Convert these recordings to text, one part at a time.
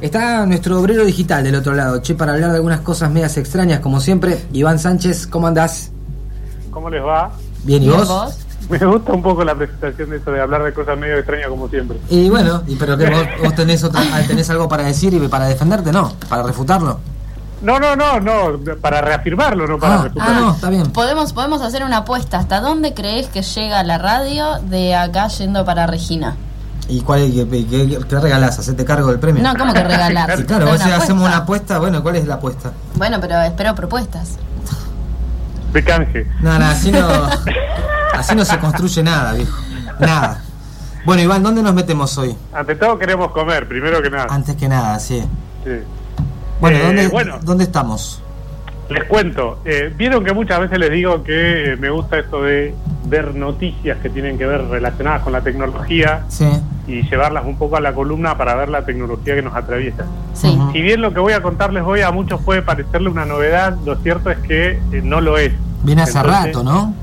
Está nuestro obrero digital del otro lado, che, para hablar de algunas cosas medias extrañas, como siempre. Iván Sánchez, ¿cómo andás? ¿Cómo les va? Bien, ¿y vos? Me gusta un poco la presentación de eso de hablar de cosas medio extrañas como siempre. Y bueno, y pero que vos, tenés, otra, tenés algo para decir y para defenderte, ¿no? Para refutarlo. No, no, no, no, para reafirmarlo, no para ah, refutarlo. Ah, no, está bien. Podemos, podemos hacer una apuesta. ¿Hasta dónde crees que llega la radio de acá yendo para Regina? ¿Y cuál qué, qué, qué regalás? ¿Hacete cargo del premio? No, ¿cómo que regalás? claro, vos hacemos una apuesta, bueno, ¿cuál es la apuesta? Bueno, pero espero propuestas. De canje. No, no, así no, así no se construye nada, viejo. Nada. Bueno, Iván, ¿dónde nos metemos hoy? Ante todo queremos comer, primero que nada. Antes que nada, sí. Sí. Bueno, ¿dónde, bueno, ¿dónde estamos? Les cuento, eh, vieron que muchas veces les digo que eh, me gusta esto de ver noticias que tienen que ver relacionadas con la tecnología y llevarlas un poco a la columna para ver la tecnología que nos atraviesa. Sí. Si bien lo que voy a contarles hoy a muchos puede parecerle una novedad, lo cierto es que eh, no lo es. Viene hace rato, ¿no?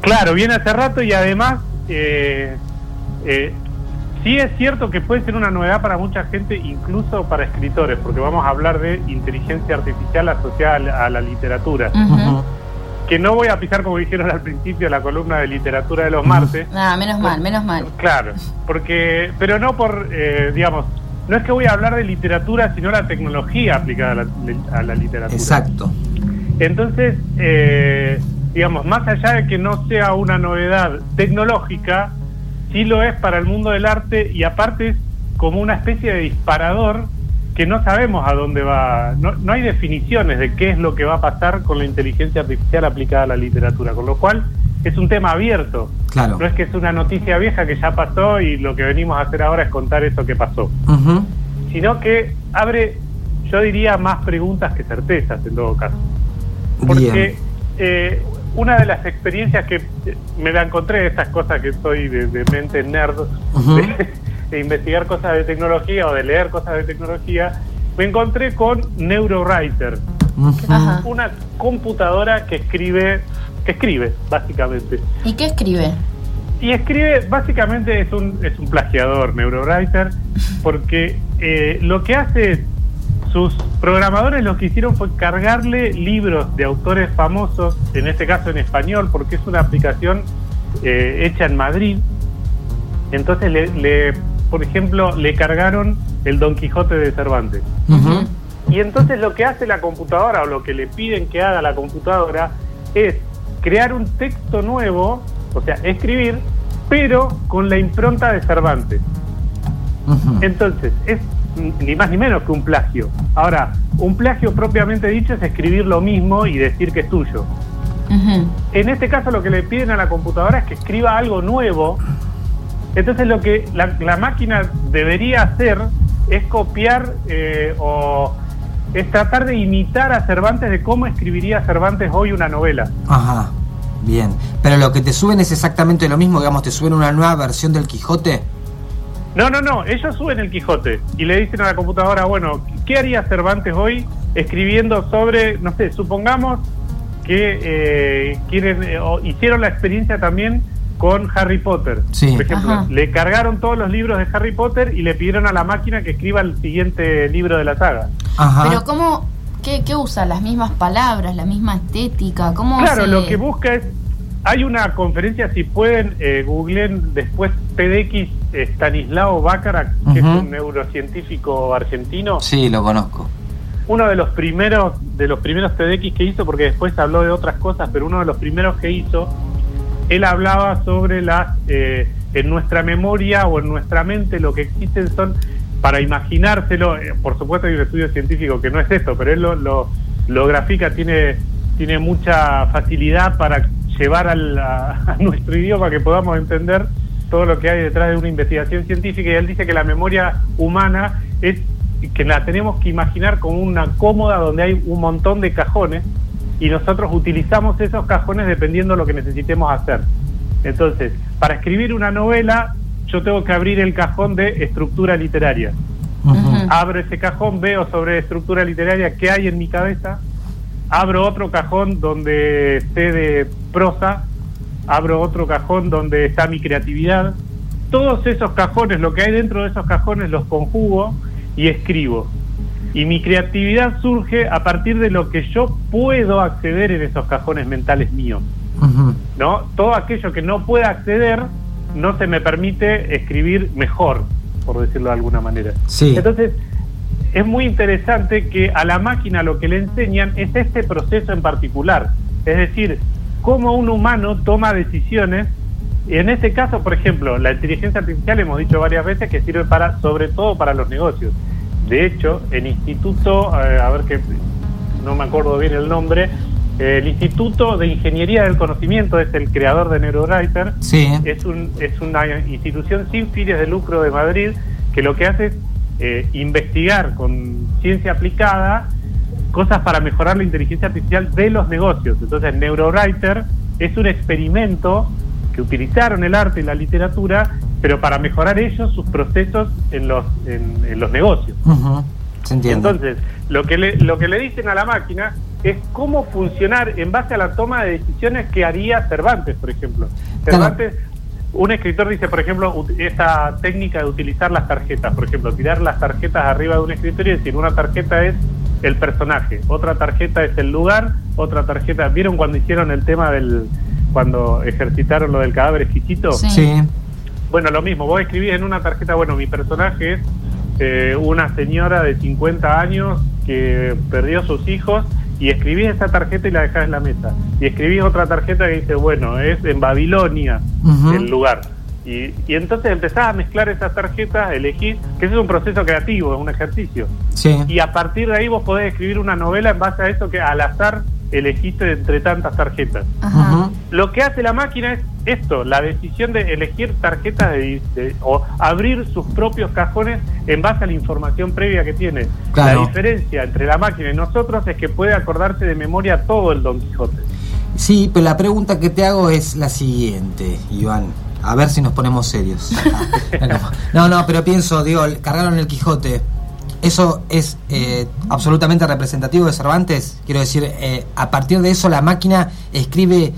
Claro, viene hace rato y además eh, Sí es cierto que puede ser una novedad para mucha gente, incluso para escritores, porque vamos a hablar de inteligencia artificial asociada a la literatura. Que no voy a pisar, como dijeron al principio, la columna de literatura de los martes. Ah, menos mal, menos mal. Claro, porque, pero no por, eh, digamos, no es que voy a hablar de literatura, sino la tecnología aplicada a la, literatura. Exacto. Entonces, eh, digamos, más allá de que no sea una novedad tecnológica, sí lo es para el mundo del arte y aparte es como una especie de disparador que no sabemos a dónde va, no, no hay definiciones de qué es lo que va a pasar con la inteligencia artificial aplicada a la literatura, con lo cual es un tema abierto. Claro. No es que es una noticia vieja que ya pasó y lo que venimos a hacer ahora es contar eso que pasó, sino que abre, yo diría, más preguntas que certezas en todo caso. Porque eh, una de las experiencias que me la encontré, esas cosas que soy de, mente nerd, de, investigar cosas de tecnología o de leer cosas de tecnología, me encontré con NeuroWriter, una computadora que escribe, que escribe, básicamente. ¿Y qué escribe? Y escribe, básicamente es un, es un plagiador, NeuroWriter, porque eh, lo que hace es sus programadores lo que hicieron fue cargarle libros de autores famosos, en este caso en español, porque es una aplicación eh, hecha en Madrid. Entonces, le, por ejemplo, le cargaron el Don Quijote de Cervantes. Y entonces lo que hace la computadora o lo que le piden que haga la computadora es crear un texto nuevo, o sea, escribir, pero con la impronta de Cervantes. Entonces, es ni más ni menos que un plagio. Ahora, un plagio propiamente dicho es escribir lo mismo y decir que es tuyo. En este caso lo que le piden a la computadora es que escriba algo nuevo. Entonces lo que la, máquina debería hacer es copiar eh, o es tratar de imitar a Cervantes de cómo escribiría Cervantes hoy una novela. Ajá, bien. Pero lo que te suben es exactamente lo mismo, digamos, te suben una nueva versión del Quijote. No, no, no, ellos suben el Quijote y le dicen a la computadora, bueno, ¿qué haría Cervantes hoy escribiendo sobre, no sé, supongamos que eh, quieren eh, o hicieron la experiencia también con Harry Potter. Sí. Por ejemplo, le cargaron todos los libros de Harry Potter y le pidieron a la máquina que escriba el siguiente libro de la saga. Ajá. Pero ¿cómo, qué, qué usa? ¿Las mismas palabras, la misma estética? ¿Cómo claro, lo que busca es hay una conferencia, si pueden, eh, googleen después PDX Stanislao Baccarat, que es un neurocientífico argentino. Sí, lo conozco. Uno de los primeros de los primeros TDX que hizo, porque después habló de otras cosas, pero uno de los primeros que hizo, él hablaba sobre las eh, en nuestra memoria o en nuestra mente lo que existen son para imaginárselo. Eh, por supuesto hay un estudio científico que no es esto, pero él lo, lo, lo grafica, tiene tiene mucha facilidad para llevar a, nuestro idioma que podamos entender todo lo que hay detrás de una investigación científica y él dice que la memoria humana es que la tenemos que imaginar como una cómoda donde hay un montón de cajones y nosotros utilizamos esos cajones dependiendo de lo que necesitemos hacer. Entonces, para escribir una novela, yo tengo que abrir el cajón de estructura literaria. Abro ese cajón, veo sobre estructura literaria qué hay en mi cabeza, abro otro cajón donde esté de prosa, abro otro cajón donde está mi creatividad. Todos esos cajones, lo que hay dentro de esos cajones los conjugo y escribo. Y mi creatividad surge a partir de lo que yo puedo acceder en esos cajones mentales míos. ¿no? Todo aquello que no pueda acceder no se me permite escribir mejor, por decirlo de alguna manera. Sí. Entonces, es muy interesante que a la máquina lo que le enseñan es este proceso en particular. Es decir, cómo un humano toma decisiones. Y en este caso, por ejemplo, la inteligencia artificial hemos dicho varias veces que sirve para, sobre todo para los negocios. De hecho, el instituto, a ver que no me acuerdo bien el nombre, el Instituto de Ingeniería del Conocimiento es el creador de NeuroWriter. Sí. Es, un, es una institución sin fines de lucro de Madrid que lo que hace es eh, investigar con ciencia aplicada cosas para mejorar la inteligencia artificial de los negocios. Entonces, NeuroWriter es un experimento que utilizaron el arte y la literatura, pero para mejorar ellos sus procesos en los, en, en los negocios. Se entiende. Entonces, lo que, le, lo que le dicen a la máquina es cómo funcionar en base a la toma de decisiones que haría Cervantes, por ejemplo. Cervantes, un escritor dice, por ejemplo, esa técnica de utilizar las tarjetas, por ejemplo, tirar las tarjetas arriba de un escritorio y decir, una tarjeta es el personaje, otra tarjeta es el lugar, otra tarjeta... ¿Vieron cuando hicieron el tema del... cuando ejercitaron lo del cadáver exquisito? Sí. Sí. Bueno, lo mismo, vos escribís en una tarjeta, bueno, mi personaje es eh, una señora de 50 años que perdió sus hijos y escribís esa tarjeta y la dejás en la mesa. Y escribís otra tarjeta que dice, bueno, es en Babilonia el lugar. Y, y entonces empezás a mezclar esas tarjetas, elegís, que ese es un proceso creativo, es un ejercicio. Sí. Y a partir de ahí vos podés escribir una novela en base a eso que al azar elegiste entre tantas tarjetas. Ajá. Lo que hace la máquina es esto, la decisión de elegir tarjetas de, de- o abrir sus propios cajones en base a la información previa que tiene. Claro. La diferencia entre la máquina y nosotros es que puede acordarse de memoria todo el Don Quijote. Sí, pero la pregunta que te hago es la siguiente, Iván. A ver si nos ponemos serios. Ah, No, no, pero pienso, digo, cargaron el Quijote. ¿Eso es eh, absolutamente representativo de Cervantes? Quiero decir, eh, a partir de eso la máquina escribe,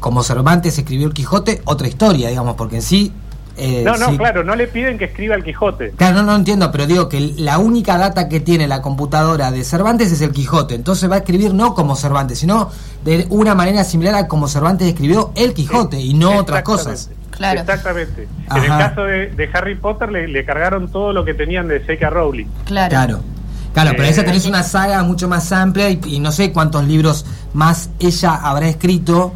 como Cervantes escribió el Quijote, otra historia, digamos, porque en sí... eh, No, no, sí- claro, no le piden que escriba el Quijote. Claro, no, no entiendo, pero digo que la única data que tiene la computadora de Cervantes es el Quijote. Entonces va a escribir no como Cervantes, sino de una manera similar a como Cervantes escribió el Quijote y no otras cosas. Claro. Exactamente. En el caso de, de Harry Potter le, le cargaron todo lo que tenían de J.K. Rowling. Claro. Claro. Claro, pero Eh, esa tenés una saga mucho más amplia y, y no sé cuántos libros más ella habrá escrito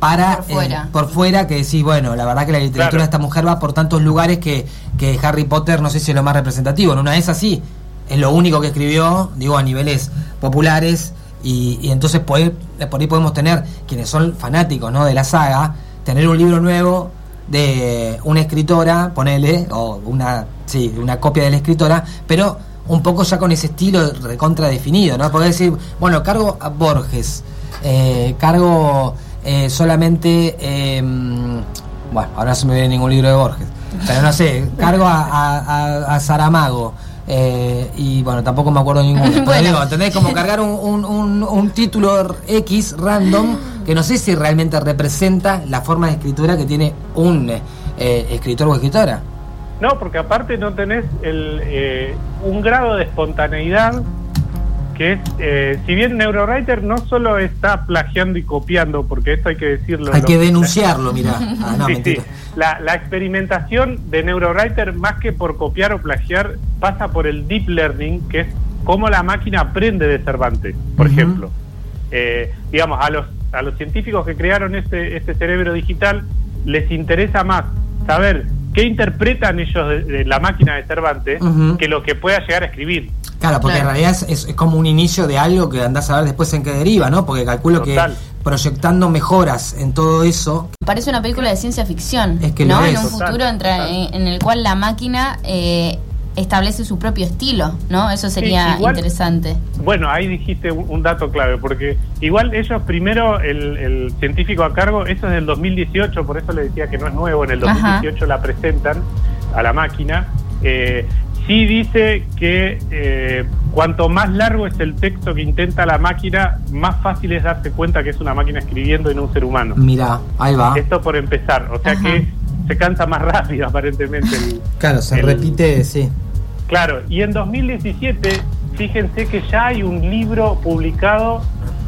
para Por fuera. eh, por fuera que decís, bueno, la verdad que la literatura Claro. de esta mujer va por tantos lugares que, que Harry Potter no sé si es lo más representativo, en una vez así, es lo único que escribió, digo, a niveles populares y, y entonces poder- por ahí podemos tener, quienes son fanáticos ¿no? de la saga, tener un libro nuevo de una escritora, ponele, o una, sí, una copia de la escritora, pero un poco ya con ese estilo recontra definido, ¿no? Poder decir, bueno, cargo a Borges, eh, cargo eh, solamente, eh, bueno, ahora no se me viene ningún libro de Borges, pero no sé, cargo a, a, a- a Saramago. eh, y bueno, tampoco me acuerdo ninguno. Pero Bueno. digo, ¿entendés? Como cargar un, un, un, un título X random que no sé si realmente representa la forma de escritura que tiene un eh, escritor o escritora. No, porque aparte no tenés el, eh, un grado de espontaneidad que es, eh, si bien NeuroWriter no solo está plagiando y copiando, porque esto hay que decirlo. Hay que denunciarlo, mira. Ah, no, Sí, sí. La, la experimentación de NeuroWriter, más que por copiar o plagiar, pasa por el deep learning, que es cómo la máquina aprende de Cervantes, por ejemplo. Eh, digamos, a los, a los científicos que crearon este, este cerebro digital les interesa más saber qué interpretan ellos de, de la máquina de Cervantes que lo que pueda llegar a escribir. Claro, porque Claro. en realidad es, es- es como un inicio de algo que andás a ver después en qué deriva, ¿no? Porque calculo Total. que proyectando mejoras en todo eso, Parece una película de ciencia ficción, Es que ¿no? lo En es. un Total, futuro entra- total. en, en el cual la máquina eh, establece su propio estilo, ¿no? Eso sería igual- interesante. Bueno, ahí dijiste un, un dato clave, porque igual ellos primero, el, el científico a cargo, eso es del 2018, por eso le decía que no es nuevo, en el Ajá. 2018 la presentan a la máquina. Eh, sí dice que eh, cuanto más largo es el texto que intenta la máquina, más fácil es darse cuenta que es una máquina escribiendo y no un ser humano. mira, ahí va. Esto por empezar, o sea Ajá. que se cansa más rápido aparentemente. el- Claro, se el- repite, sí. Claro, y en 2017, fíjense que ya hay un libro publicado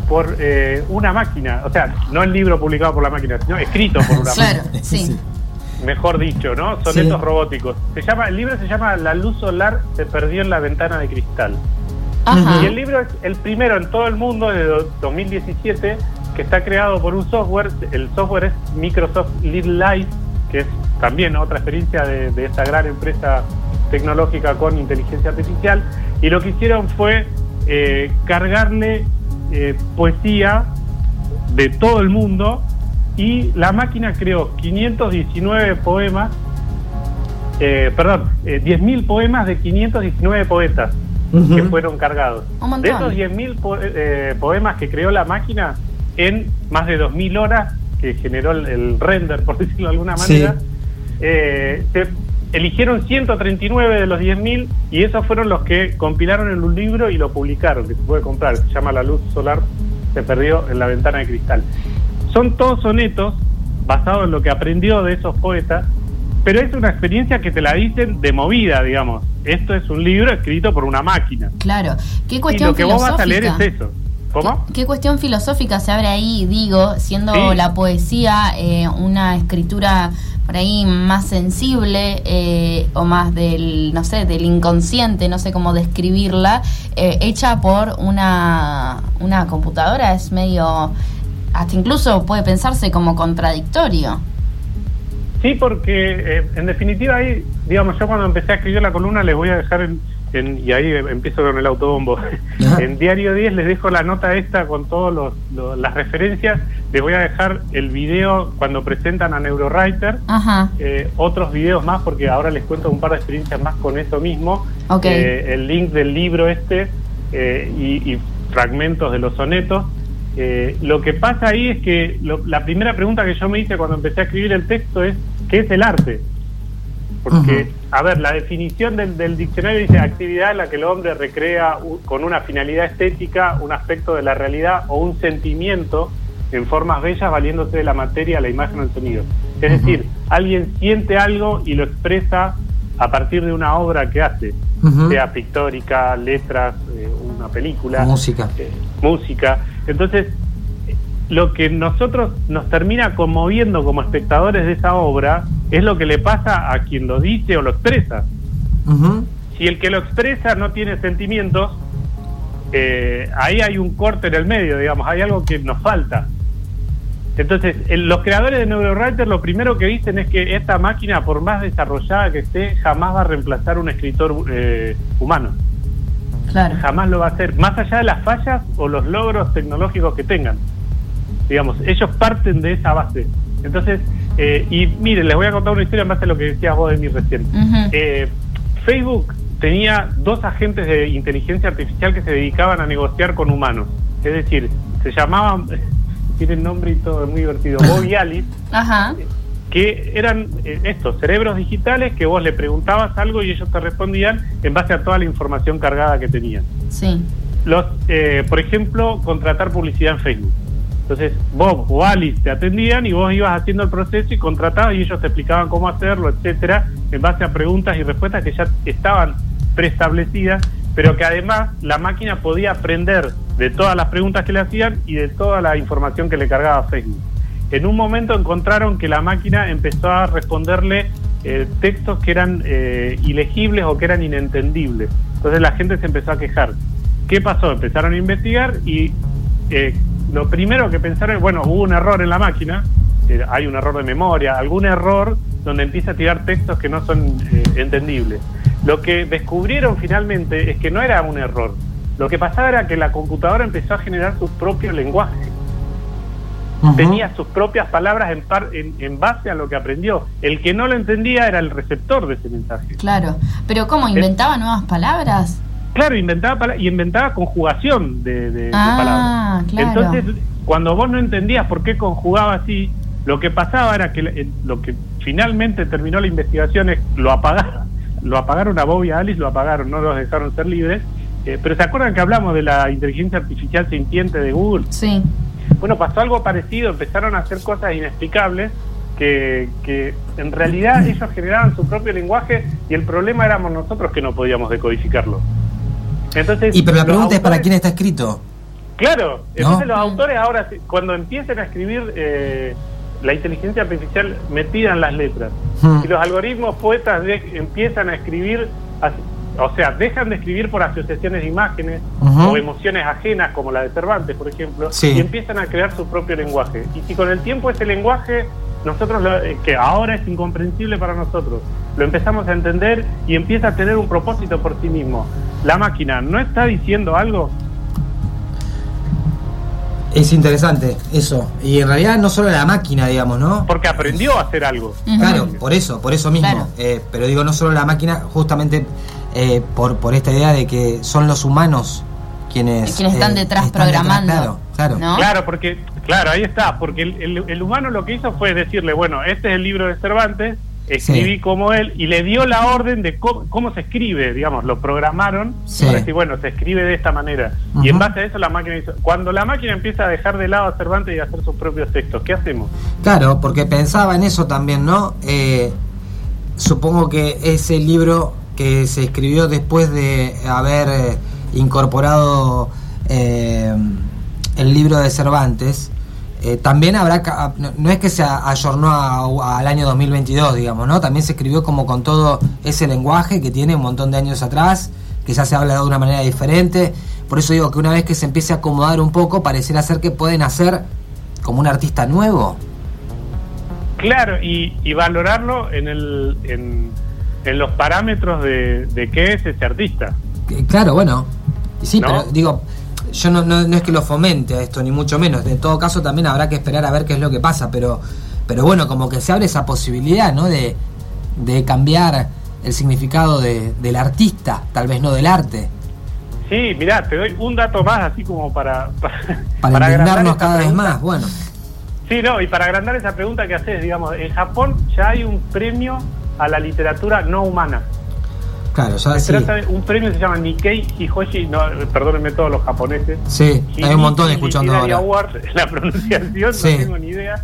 por eh, una máquina, o sea, no el libro publicado por la máquina, sino escrito por una Claro, máquina, sí. mejor dicho, ¿no? Sonetos Sí. robóticos. Se llama, el libro se llama La luz solar se perdió en la ventana de cristal. Ajá. Y el libro es el primero en todo el mundo de do- 2017 que está creado por un software. El software es Microsoft Little Light, que es también otra experiencia de, de esta gran empresa tecnológica con inteligencia artificial. Y lo que hicieron fue eh, cargarle eh, poesía de todo el mundo y la máquina creó 519 poemas, eh, perdón, eh, 10.000 poemas de 519 poetas que fueron cargados. De esos 10.000 po- eh, poemas que creó la máquina en más de 2.000 horas que generó el, el render, por decirlo de alguna Sí. manera, eh, se eligieron 139 de los 10.000 y esos fueron los que compilaron en un libro y lo publicaron, que se puede comprar, se llama La luz solar se perdió en la ventana de cristal. Son todos sonetos basados en lo que aprendió de esos poetas, pero es una experiencia que te la dicen de movida, digamos. Esto es un libro escrito por una máquina. Claro. ¿Qué Y cuestión lo que vos vas a leer filosófica? es eso. ¿Cómo? ¿Qué, qué cuestión filosófica se abre ahí, digo, siendo Sí. la poesía eh, una escritura por ahí más sensible eh, o más del, no sé, del inconsciente, no sé cómo describirla, eh, hecha por una, una computadora? Es medio, hasta incluso puede pensarse como contradictorio. Sí, porque eh, en definitiva ahí, digamos, yo cuando empecé a escribir la columna les voy a dejar en, en- y ahí empiezo con el autobombo. Ajá. en Diario 10 les dejo la nota esta con todas las referencias. Les voy a dejar el video cuando presentan a NeuroWriter. Eh, otros videos más porque ahora les cuento un par de experiencias más con eso mismo. Ok. Eh, el link del libro este eh, y, y fragmentos de los sonetos. Eh, lo que pasa ahí es que lo- la primera pregunta que yo me hice cuando empecé a escribir el texto es ¿qué es el arte? Porque, a ver, la definición del, del diccionario dice actividad en la que el hombre recrea u- con una finalidad estética un aspecto de la realidad o un sentimiento en formas bellas valiéndose de la materia, la imagen o el sonido. Es decir, alguien siente algo y lo expresa a partir de una obra que hace, sea pictórica, letras, eh, una película, Música. eh, música. Entonces, lo que nosotros nos termina conmoviendo como espectadores de esa obra es lo que le pasa a quien lo dice o lo expresa. Si el que lo expresa no tiene sentimientos, eh, ahí hay un corte en el medio, digamos, hay algo que nos falta. Entonces, el- los creadores de NeuroWriter lo primero que dicen es que esta máquina, por más desarrollada que esté, jamás va a reemplazar un escritor eh, humano. Claro. Jamás lo va a hacer, más allá de las fallas o los logros tecnológicos que tengan. Digamos, ellos parten de esa base. Entonces, eh, y miren, les voy a contar una historia en base a lo que decías vos de mí recién. Eh, Facebook tenía dos agentes de inteligencia artificial que se dedicaban a negociar con humanos. Es decir, se llamaban, tienen nombre y todo, es muy divertido, Bob y Alice, Ajá. que eran eh, estos cerebros digitales que vos le preguntabas algo y ellos te respondían en base a toda la información cargada que tenían. Sí. Los, eh, por ejemplo, contratar publicidad en Facebook. Entonces, Bob o Alice te atendían y vos ibas haciendo el proceso y contratabas y ellos te explicaban cómo hacerlo, etcétera, en base a preguntas y respuestas que ya estaban preestablecidas, pero que además la máquina podía aprender de todas las preguntas que le hacían y de toda la información que le cargaba Facebook. En un momento encontraron que la máquina empezó a responderle eh, textos que eran eh, ilegibles o que eran inentendibles. Entonces la gente se empezó a quejar. ¿Qué pasó? Empezaron a investigar y eh, lo primero que pensaron es, bueno, hubo un error en la máquina, eh, hay un error de memoria, algún error donde empieza a tirar textos que no son eh, entendibles. Lo que descubrieron finalmente es que no era un error. Lo que pasaba era que la computadora empezó a generar su propio lenguaje. Tenía sus propias palabras en, par- en, en base a lo que aprendió. El que no lo entendía era el receptor de ese mensaje. Claro. Pero ¿cómo? ¿Inventaba nuevas palabras? Claro, inventaba y inventaba conjugación de, de- de Ah, palabras. claro. Entonces, cuando vos no entendías por qué conjugaba así, lo que pasaba era que eh, lo que finalmente terminó la investigación es lo apagaron, lo apagaron a Bob y a Alice, lo apagaron, no los dejaron ser libres. Eh, pero ¿se acuerdan que hablamos de la inteligencia artificial sintiente de Google? Sí. Bueno, pasó algo parecido, empezaron a hacer cosas inexplicables que, que en realidad ellos generaban su propio lenguaje y el problema éramos nosotros que no podíamos decodificarlo. Entonces, y pero la pregunta es para quién está escrito. Claro, entonces los autores ahora, cuando empiecen a escribir eh, la inteligencia artificial metida en las letras, hmm. si los algoritmos poetas empiezan a escribir, o sea, dejan de escribir por asociaciones de imágenes o emociones ajenas, como la de Cervantes, por ejemplo, y empiezan a crear su propio lenguaje. Y si con el tiempo ese lenguaje, nosotros, eh, que ahora es incomprensible para nosotros, lo empezamos a entender y empieza a tener un propósito por sí mismo. La máquina no está diciendo algo, es interesante eso. Y en realidad no solo la máquina, digamos, ¿no? Porque aprendió a hacer algo. Claro, por eso, por eso mismo. Eh, pero digo, no solo la máquina, justamente eh, por, por esta idea de que son los humanos quienes, quienes están eh, detrás programando. claro, claro. claro, porque, claro, ahí está. Porque el, el humano lo que hizo fue decirle, bueno, este es el libro de Cervantes, escribí como él y le dio la orden de cómo, se escribe, digamos, lo programaron para decir, bueno, se escribe de esta manera. Y en base a eso la máquina hizo. Cuando la máquina empieza a dejar de lado a Cervantes y a hacer sus propios textos, ¿qué hacemos? Claro, porque pensaba en eso también, ¿no? Eh, supongo que ese libro que se escribió después de haber eh, incorporado eh, el libro de Cervantes, eh, también habrá, no, es que se ayornó al año 2022, digamos, ¿no? También se escribió como con todo ese lenguaje que tiene un montón de años atrás, que ya se habla de una manera diferente. Por eso digo que una vez que se empiece a acomodar un poco, pareciera ser que pueden hacer como un artista nuevo. Claro, y, valorarlo en, el, en, los parámetros de, de qué es ese artista. Claro, bueno. Sí, pero digo, yo no, no, es que lo fomente a esto, ni mucho menos. En todo caso, también habrá que esperar a ver qué es lo que pasa, pero, pero bueno, como que se abre esa posibilidad, ¿no? De, de cambiar el significado de, del artista, tal vez no del arte. Sí, mirá, te doy un dato más, así como para... Para, para, cada vez más, bueno. Sí, no, y para agrandar esa pregunta que haces, digamos, en Japón ya hay un premio a la literatura no humana. Claro, ya se trata de un premio que se llama Nikkei Hihoshi, no, perdónenme todos los japoneses. Sí, hay un montón escuchando ahora. Award, la pronunciación, no tengo ni idea.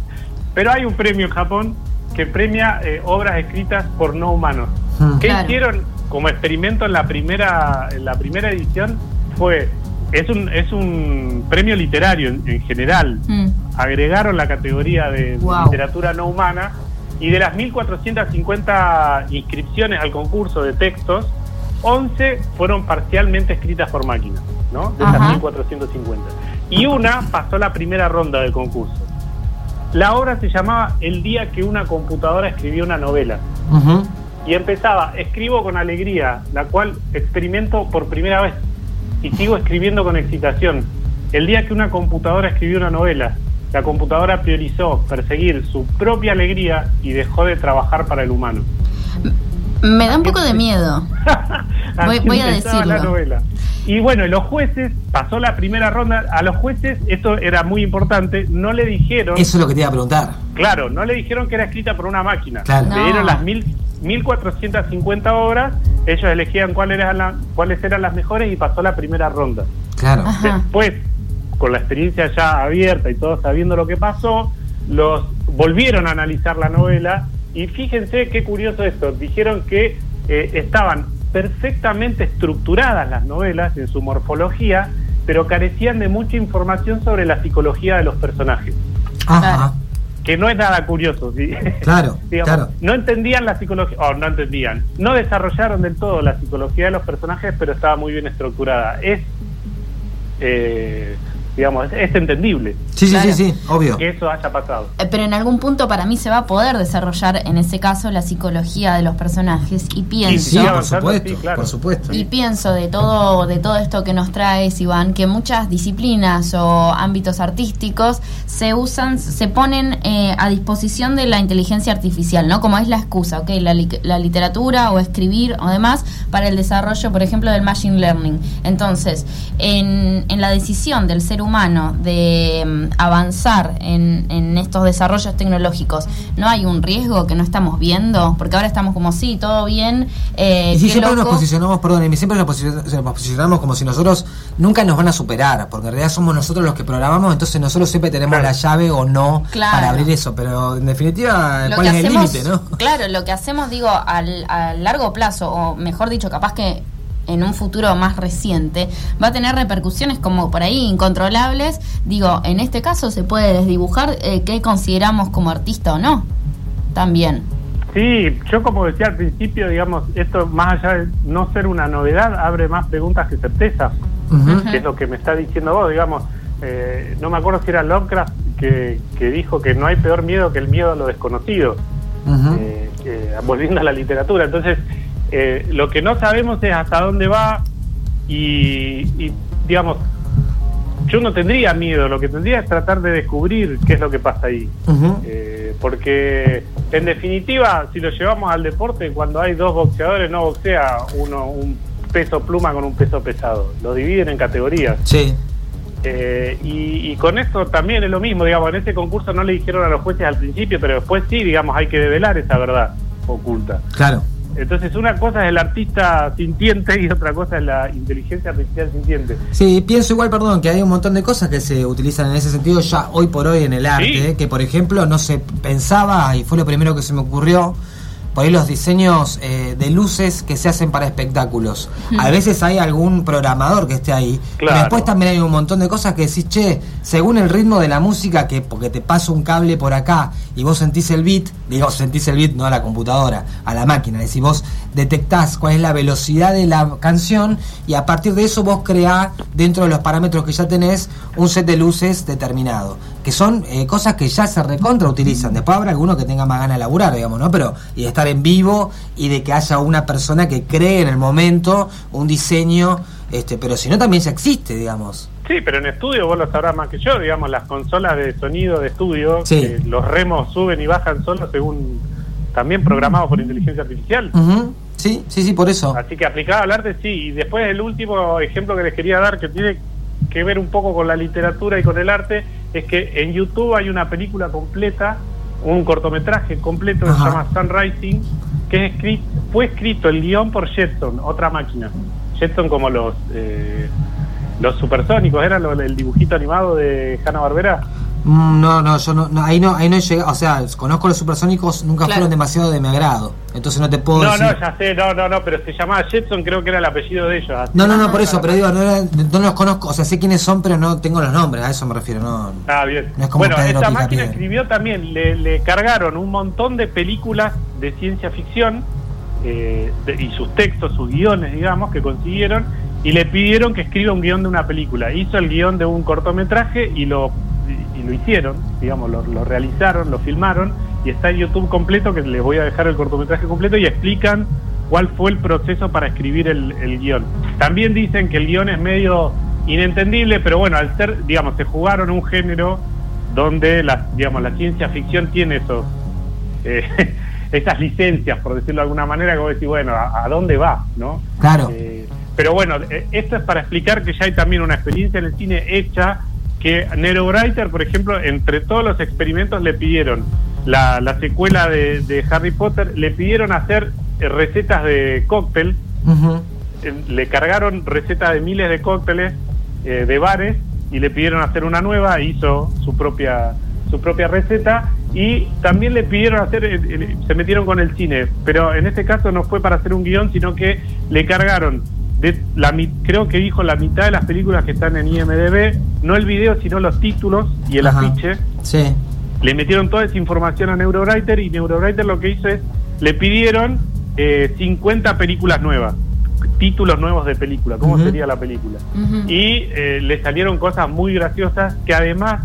Pero hay un premio en Japón que premia eh, obras escritas por no humanos. Hmm. ¿Qué hicieron como experimento en la primera, en la primera edición? Fue es un, es un premio literario en, general. Hmm. Agregaron la categoría de literatura no humana y de las 1.450 inscripciones al concurso de textos, 11 fueron parcialmente escritas por máquina, ¿no? De esas 1.450. Y una pasó la primera ronda del concurso. La obra se llamaba El día que una computadora escribió una novela. Y empezaba, escribo con alegría, la cual experimento por primera vez. Y sigo escribiendo con excitación. El día que una computadora escribió una novela la computadora priorizó perseguir su propia alegría y dejó de trabajar para el humano. Me da un poco de miedo. voy, a decirlo. La novela. Y bueno, los jueces, pasó la primera ronda, a los jueces, esto era muy importante, no le dijeron... Eso es lo que te iba a preguntar. Claro, no le dijeron que era escrita por una máquina. Le dieron las mil, 1450 obras, ellos elegían cuáles eran, cuáles eran las mejores y pasó la primera ronda. Claro. Después, con la experiencia ya abierta y todos sabiendo lo que pasó, los volvieron a analizar la novela y fíjense qué curioso esto, dijeron que eh, estaban perfectamente estructuradas las novelas en su morfología, pero carecían de mucha información sobre la psicología de los personajes. Ajá. Que no es nada curioso. ¿sí? Claro, claro. No entendían la psicología, o no entendían, no desarrollaron del todo la psicología de los personajes, pero estaba muy bien estructurada. Es eh, digamos, es, entendible. Sí, sí, sí, sí, obvio. Que eso haya pasado. Eh, pero en algún punto para mí se va a poder desarrollar en ese caso la psicología de los personajes y pienso, por supuesto, por supuesto. Y pienso de todo de todo esto que nos trae Iván que muchas disciplinas o ámbitos artísticos se usan, se ponen eh, a disposición de la inteligencia artificial, ¿no? Como es la excusa, ¿ok? La, la literatura o escribir o demás para el desarrollo, por ejemplo, del machine learning. Entonces, en, en la decisión del ser humano de mm, avanzar en, en estos desarrollos tecnológicos, ¿no hay un riesgo que no estamos viendo? Porque ahora estamos como, sí, todo bien. Eh, y si qué siempre nos posicionamos, perdón, y siempre nos posicionamos, como si nosotros nunca nos van a superar, porque en realidad somos nosotros los que programamos, entonces nosotros siempre tenemos Claro. la llave o no Claro. para abrir eso, pero en definitiva, Lo ¿cuál es el límite, no? Claro, lo que hacemos, digo, al, a largo plazo, o mejor dicho, capaz que en un futuro más reciente, va a tener repercusiones como por ahí incontrolables. Digo, en este caso se puede desdibujar eh, qué consideramos como artista o no. También. Sí, yo como decía al principio, digamos, esto más allá de no ser una novedad, abre más preguntas que certezas, que es lo que me está diciendo vos, digamos. Eh, no me acuerdo si era Lovecraft que, que dijo que no hay peor miedo que el miedo a lo desconocido, eh, que- volviendo a la literatura. Entonces, eh, lo que no sabemos es hasta dónde va y, y, digamos, yo no tendría miedo, lo que tendría es tratar de descubrir qué es lo que pasa ahí. Eh, porque en definitiva, si lo llevamos al deporte, cuando hay dos boxeadores no boxea uno un peso pluma con un peso pesado, lo dividen en categorías. Sí. Eh, y, y con eso también es lo mismo, digamos, en este concurso no le dijeron a los jueces al principio, pero después sí, digamos, hay que develar esa verdad oculta. Claro. Entonces una cosa es el artista sintiente y otra cosa es la inteligencia artificial sintiente. Sí, pienso igual, perdón, que hay un montón de cosas que se utilizan en ese sentido ya hoy por hoy en el arte, Sí. que por ejemplo no se pensaba, y fue lo primero que se me ocurrió, por ahí los diseños eh, de luces que se hacen para espectáculos. A veces hay algún programador que esté ahí, pero después también hay un montón de cosas que decís, che, según el ritmo de la música, que porque te pasa un cable por acá y vos sentís el beat, digo, sentís el beat no a la computadora, a la máquina, es decir, vos detectás cuál es la velocidad de la canción y a partir de eso vos creás dentro de los parámetros que ya tenés un set de luces determinado, que son eh, cosas que ya se recontra utilizan. Después habrá alguno que tenga más ganas de laburar, digamos, ¿no? Pero y de estar en vivo y de que haya una persona que cree en el momento un diseño, este, pero si no también ya existe, digamos. Sí, pero en estudio vos lo sabrás más que yo, digamos, las consolas de sonido de estudio, Sí. que los remos suben y bajan solo según también programados por inteligencia artificial. Sí, sí, sí, por eso. Así que aplicado al arte sí. Y después el último ejemplo que les quería dar, que tiene que ver un poco con la literatura y con el arte, es que en YouTube hay una película completa, un cortometraje completo que se Ajá. llama Sunrising, que es escrito, fue escrito el guion por Jetson, otra máquina. Jetson como los eh, los supersónicos, era lo- el dibujito animado de Hanna Barbera. Mm, No, no, yo no, no, ahí no, ahí no he llegado, o sea, conozco los supersónicos, nunca Claro. fueron demasiado de mi agrado, entonces no te puedo No, decir. no, ya sé, no, no, no, pero se llamaba Jetson, creo que era el apellido de ellos. así. No, no, no, por eso, pero digo, no, era- no los conozco, o sea, sé quiénes son, pero no tengo los nombres, a eso me refiero, no. Ah, bien. No es como bueno, Pedro esta máquina escribió también, le, le cargaron un montón de películas de ciencia ficción eh, y sus textos, sus guiones, digamos, que consiguieron, y le pidieron que escriba un guion de una película. Hizo el guion de un cortometraje y lo, y, y lo hicieron, digamos, lo, lo realizaron, lo filmaron, y está en YouTube completo, que les voy a dejar el cortometraje completo, y explican cuál fue el proceso para escribir el, el guion. También dicen que el guion es medio inentendible, pero bueno, al ser, digamos, se jugaron un género donde la, digamos, la ciencia ficción tiene esos, eh, esas licencias, por decirlo de alguna manera, que vos decís, bueno, ¿a, a dónde va? ¿no? Claro. Eh, pero bueno, eh, esto es para explicar que ya hay también una experiencia en el cine hecha que Neurobrighter, por ejemplo, entre todos los experimentos le pidieron la, la secuela de, de Harry Potter, le pidieron hacer eh, recetas de cóctel, le cargaron recetas de miles de cócteles eh, de bares y le pidieron hacer una nueva, hizo su propia su propia receta y también le pidieron hacer, se metieron con el cine, pero en este caso no fue para hacer un guion, sino que le cargaron de la mi- creo que dijo la mitad de las películas que están en IMDB, no el video, sino los títulos y el Ajá. afiche. Sí. Le metieron toda esa información a Neurowriter y Neurowriter lo que hizo es, le pidieron eh, 50 películas nuevas, títulos nuevos de película, cómo sería la película. Y eh, le salieron cosas muy graciosas que además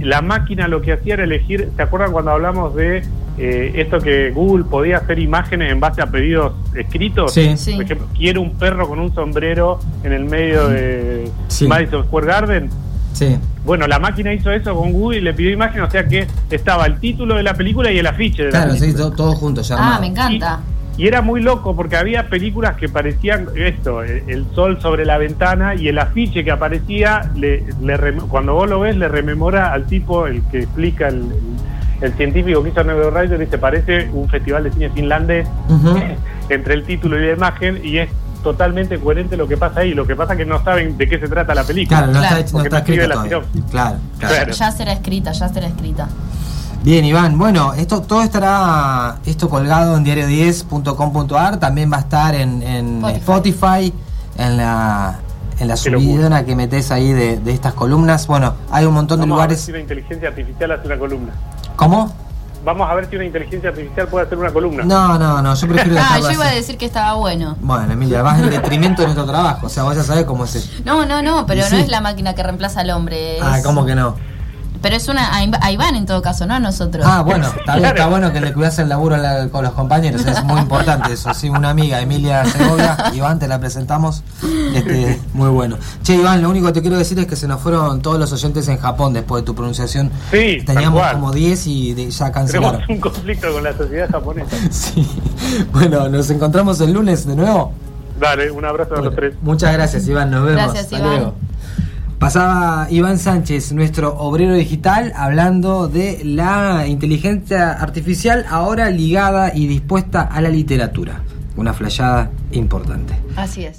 la máquina lo que hacía era elegir, ¿se acuerdan cuando hablamos de eh, esto que Google podía hacer imágenes en base a pedidos escritos? Sí. Sí. Por ejemplo, quiero un perro con un sombrero en el medio de Sí. Madison Square Garden. Sí. Bueno, la máquina hizo eso con Google y le pidió imagen, o sea que estaba el título de la película y el afiche de la Claro, sí, película. todo, todo junto ya. Ah, armado. me encanta. Y, Y era muy loco porque había películas que parecían esto, el, el sol sobre la ventana y el afiche que aparecía, le, le rem- cuando vos lo ves, le rememora al tipo, el que explica, el, el- el científico que hizo Neurorider, dice, parece un festival de cine finlandés entre el título y la imagen y es totalmente coherente lo que pasa ahí. Lo que pasa es que no saben de qué se trata la película. Claro, no Claro. está, no Porque está no escribe escrito la todavía. Claro, claro. Claro. Ya será escrita, ya será escrita. Bien, Iván. Bueno, esto todo estará esto colgado en diario10.com.ar. También va a estar en, en Spotify. Spotify, en la en la subidona que metes ahí de, de estas columnas. Bueno, hay un montón de Vamos a ver lugares. si una inteligencia artificial hace una columna. ¿Cómo? Vamos a ver si una inteligencia artificial puede hacer una columna. No, no, no. Yo prefiero Ah, yo iba a decir que estaba bueno. Bueno, Emilia, vas en detrimento de nuestro trabajo. O sea, vos ya sabés cómo es esto. No, no, no, pero Y no sí. es la máquina que reemplaza al hombre. es- Ah, ¿cómo que no? Pero es una. A a Iván en todo caso, no a nosotros. Ah, bueno, está, bien, está bueno que le cuidas el laburo la- con los compañeros, es muy importante eso. Sí, una amiga, Emilia Segovia, Iván, te la presentamos. Este, muy bueno. Che, Iván, lo único que te quiero decir es que se nos fueron todos los oyentes en Japón después de tu pronunciación. Sí, Teníamos como 10 y de- ya cancelaron. Tenemos un conflicto con la sociedad japonesa. Sí. Bueno, nos encontramos el lunes de nuevo. Dale, un abrazo a los tres. muchas gracias, Iván. Nos vemos. Gracias, Hasta Iván. luego. Pasaba Iván Sánchez, nuestro obrero digital, hablando de la inteligencia artificial ahora ligada y dispuesta a la literatura. Una flayada importante. Así es.